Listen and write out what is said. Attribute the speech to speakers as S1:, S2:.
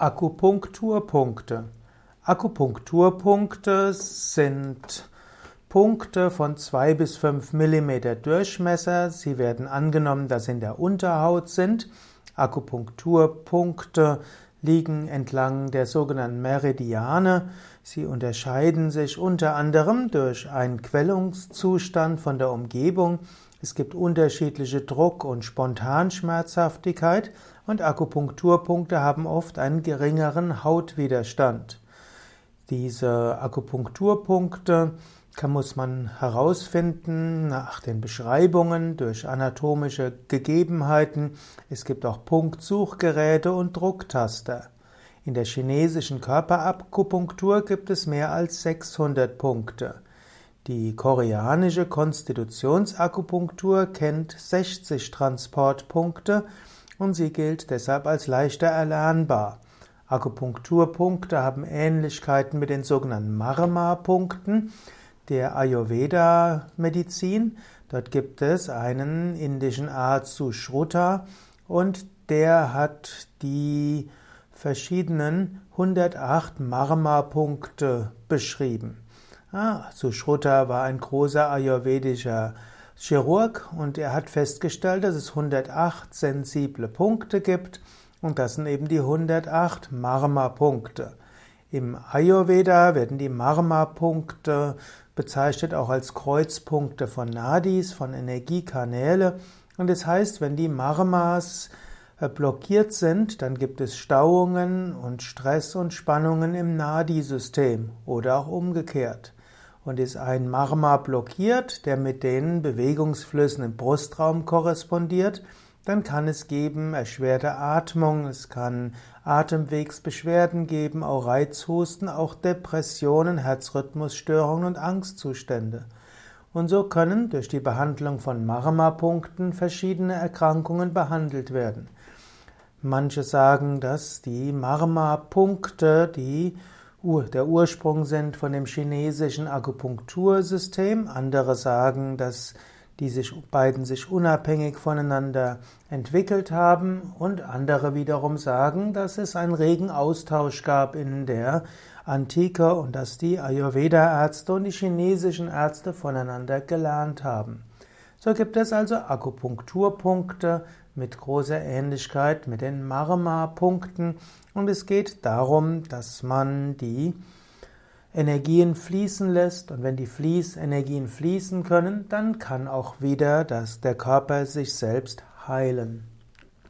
S1: Akupunkturpunkte. Akupunkturpunkte sind Punkte von zwei bis fünf Millimeter Durchmesser. Sie werden angenommen, dass sie in der Unterhaut sind. Akupunkturpunkte liegen entlang der sogenannten Meridiane. Sie unterscheiden sich unter anderem durch einen Quellungszustand von der Umgebung. Es gibt unterschiedliche Druck- und Spontanschmerzhaftigkeit und Akupunkturpunkte haben oft einen geringeren Hautwiderstand. Diese Akupunkturpunkte kann, muss man herausfinden nach den Beschreibungen durch anatomische Gegebenheiten. Es gibt auch Punktsuchgeräte und Drucktaster. In der chinesischen Körperakupunktur gibt es mehr als 600 Punkte. Die koreanische Konstitutionsakupunktur kennt 60 Transportpunkte und sie gilt deshalb als leichter erlernbar. Akupunkturpunkte haben Ähnlichkeiten mit den sogenannten Marma-Punkten der Ayurveda-Medizin. Dort gibt es einen indischen Arzt Sushruta und der hat die verschiedenen 108 Marma-Punkte beschrieben. Ah, Sushruta war ein großer ayurvedischer Chirurg und er hat festgestellt, dass es 108 sensible Punkte gibt und das sind eben die 108 Marma-Punkte. Im Ayurveda werden die Marma-Punkte bezeichnet auch als Kreuzpunkte von Nadis, von Energiekanäle. Und es das heißt, wenn die Marmas äh, blockiert sind, dann gibt es Stauungen und Stress und Spannungen im Nadi-System oder auch umgekehrt. Und ist ein Marma blockiert, der mit den Bewegungsflüssen im Brustraum korrespondiert, dann kann es geben erschwerte Atmung, es kann Atemwegsbeschwerden geben, auch Reizhusten, auch Depressionen, Herzrhythmusstörungen und Angstzustände. Und so können durch die Behandlung von Marma-Punkten verschiedene Erkrankungen behandelt werden. Manche sagen, dass die Marma-Punkte die der Ursprung sind von dem chinesischen Akupunktursystem. Andere sagen, dass die sich, beiden sich unabhängig voneinander entwickelt haben. Und andere wiederum sagen, dass es einen regen Austausch gab in der Antike und dass die Ayurveda-Ärzte und die chinesischen Ärzte voneinander gelernt haben. So gibt es also Akupunkturpunkte mit großer Ähnlichkeit mit den Marma-Punkten und es geht darum, dass man die Energien fließen lässt und wenn die Fließenergien fließen können, dann kann auch wieder das, der Körper sich selbst heilen.